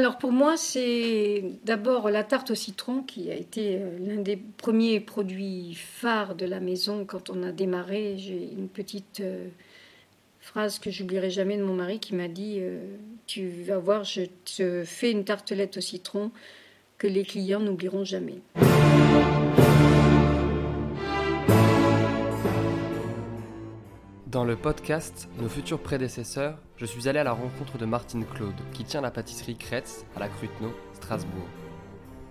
Alors pour moi, c'est d'abord la tarte au citron qui a été euh, l'un des premiers produits phares de la maison quand on a démarré. J'ai une petite euh, phrase que j'oublierai jamais de mon mari qui m'a dit euh, Tu vas voir, je te fais une tartelette au citron que les clients n'oublieront jamais. Dans le podcast Nos futurs prédécesseurs, je suis allé à la rencontre de Martine Claude, qui tient la pâtisserie Kretz à la Cruteno, Strasbourg.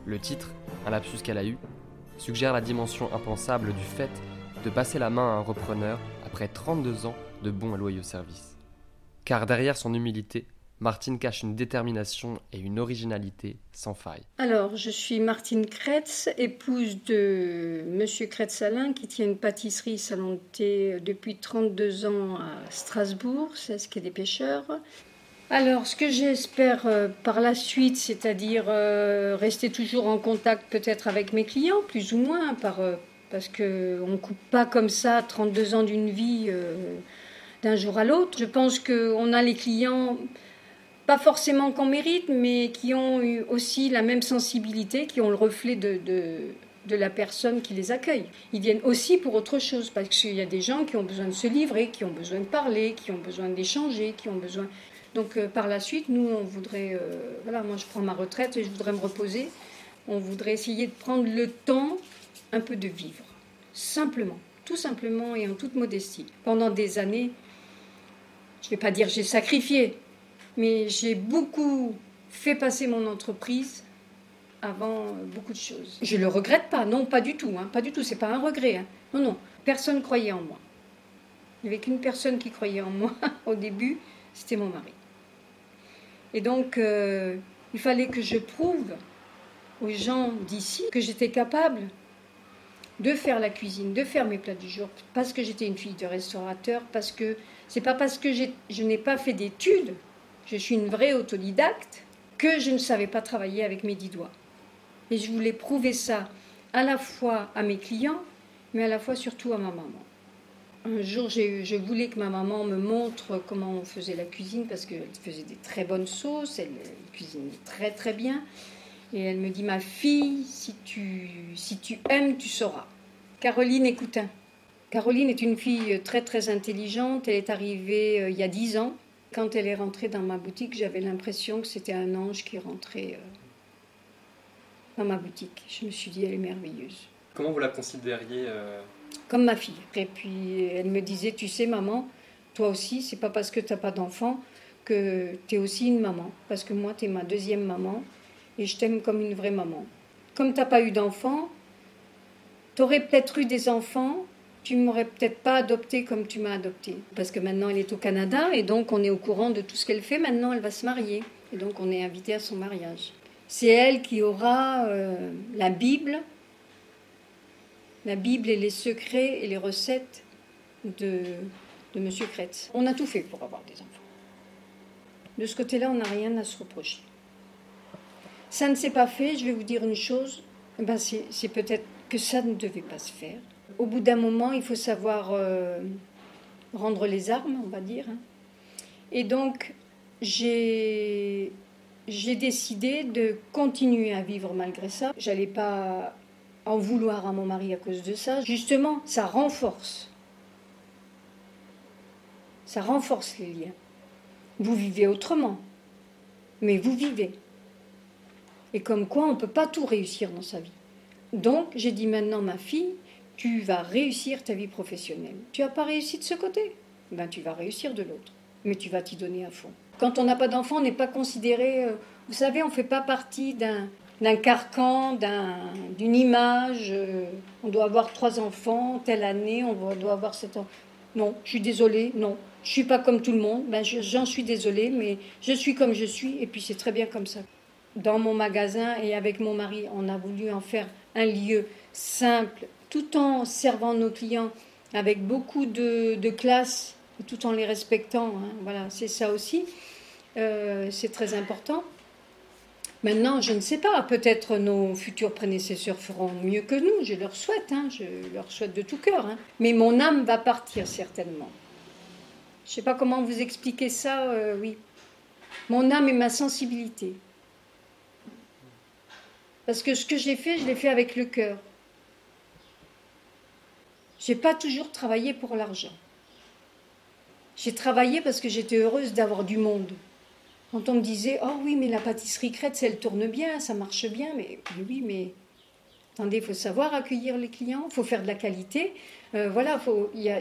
Le titre, un lapsus qu'elle a eu, suggère la dimension impensable du fait de passer la main à un repreneur après 32 ans de bons et loyaux services. Car derrière son humilité, Martine cache une détermination et une originalité sans faille. Alors, je suis Martine Kretz, épouse de Monsieur Kretz-Salin, qui tient une pâtisserie salon depuis 32 ans à Strasbourg, c'est ce qui est des pêcheurs. Alors, ce que j'espère euh, par la suite, c'est-à-dire euh, rester toujours en contact peut-être avec mes clients, plus ou moins, par, euh, parce qu'on ne coupe pas comme ça 32 ans d'une vie d'un jour à l'autre. Je pense qu'on a les clients pas forcément qu'on mérite, mais qui ont eu aussi la même sensibilité, qui ont le reflet de, de, la personne qui les accueille. Ils viennent aussi pour autre chose, parce qu'il y a des gens qui ont besoin de se livrer, qui ont besoin de parler, qui ont besoin d'échanger, qui ont besoin... Donc euh, par la suite, nous, on voudrait... Euh, voilà, moi je prends ma retraite et je voudrais me reposer. On voudrait essayer de prendre le temps un peu de vivre, simplement, tout simplement et en toute modestie. Pendant des années, je ne vais pas dire j'ai sacrifié, mais j'ai beaucoup fait passer mon entreprise avant beaucoup de choses. Je ne le regrette pas, non, pas du tout, hein, pas du tout, c'est pas un regret. Hein. Non, non, personne croyait en moi. Il n'y avait qu'une personne qui croyait en moi au début, c'était mon mari. Et donc, euh, il fallait que je prouve aux gens d'ici que j'étais capable de faire la cuisine, de faire mes plats du jour, parce que j'étais une fille de restaurateur, parce que c'est pas parce que je n'ai pas fait d'études je suis une vraie autodidacte, que je ne savais pas travailler avec mes dix doigts. Et je voulais prouver ça à la fois à mes clients, mais à la fois surtout à ma maman. Un jour, je voulais que ma maman me montre comment on faisait la cuisine, parce qu'elle faisait des très bonnes sauces, elle cuisinait très très bien. Et elle me dit, ma fille, si tu, si tu aimes, tu sauras. Caroline Écoutin. Caroline est une fille très très intelligente, elle est arrivée euh, il y a dix ans. Quand elle est rentrée dans ma boutique, j'avais l'impression que c'était un ange qui rentrait euh, dans ma boutique. Je me suis dit, elle est merveilleuse. Comment vous la considériez euh, Comme ma fille. Et puis elle me disait, tu sais maman, toi aussi, c'est pas parce que tu n'as pas d'enfant que tu es aussi une maman. Parce que moi, tu es ma deuxième maman et je t'aime comme une vraie maman. Comme tu n'as pas eu d'enfant, tu aurais peut-être eu des enfants tu m'aurais peut-être pas adopté comme tu m'as adopté. Parce que maintenant, elle est au Canada et donc on est au courant de tout ce qu'elle fait. Maintenant, elle va se marier. Et donc, on est invité à son mariage. C'est elle qui aura euh, la Bible, la Bible et les secrets et les recettes de, de M. Kretz. On a tout fait pour avoir des enfants. De ce côté-là, on n'a rien à se reprocher. Ça ne s'est pas fait, je vais vous dire une chose, eh ben c'est peut-être que ça ne devait pas se faire au bout d'un moment, il faut savoir euh, rendre les armes, on va dire. Et donc, j'ai décidé de continuer à vivre malgré ça. J'allais pas en vouloir à mon mari à cause de ça. Justement, ça renforce. Ça renforce les liens. Vous vivez autrement, mais vous vivez. Et comme quoi, on ne peut pas tout réussir dans sa vie. Donc, j'ai dit maintenant, ma fille, tu vas réussir ta vie professionnelle. Tu n'as pas réussi de ce côté, ben tu vas réussir de l'autre, mais tu vas t'y donner à fond. Quand on n'a pas d'enfant, on n'est pas considéré, euh, vous savez, on ne fait pas partie d'un d'un carcan, d'une image. Euh, on doit avoir trois enfants, telle année, on doit avoir sept ans. Non, je suis désolée, non. Je suis pas comme tout le monde, ben j'en suis désolée, mais je suis comme je suis, et puis c'est très bien comme ça. Dans mon magasin et avec mon mari, on a voulu en faire un lieu simple, tout en servant nos clients avec beaucoup de, classe, tout en les respectant. Hein. Voilà, c'est ça aussi. Euh, c'est très important. Maintenant, je ne sais pas, peut-être nos futurs prédécesseurs feront mieux que nous, je leur souhaite, hein. je leur souhaite de tout cœur. Hein. Mais mon âme va partir certainement. Je ne sais pas comment vous expliquer ça, euh, oui. Mon âme et ma sensibilité. Parce que ce que j'ai fait, je l'ai fait avec le cœur. J'ai pas toujours travaillé pour l'argent. J'ai travaillé parce que j'étais heureuse d'avoir du monde. Quand on me disait Oh oui, mais la pâtisserie crête, elle tourne bien, ça marche bien, mais oui, mais attendez, il faut savoir accueillir les clients, il faut faire de la qualité. Euh, voilà,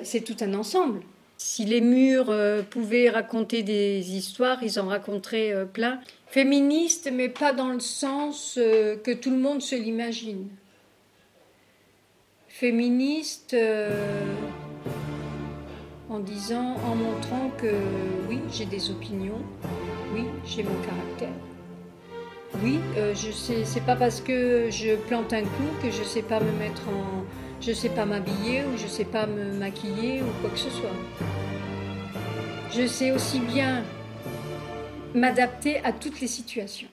c'est tout un ensemble. Si les murs euh, pouvaient raconter des histoires, ils en raconteraient euh, plein. Féministe, mais pas dans le sens que tout le monde se l'imagine. Féministe en disant, en montrant que oui, j'ai des opinions, oui, j'ai mon caractère. Oui, euh, je sais, c'est pas parce que je plante un clou que je sais pas me mettre en, je sais pas m'habiller ou je sais pas me maquiller ou quoi que ce soit. Je sais aussi bien m'adapter à toutes les situations.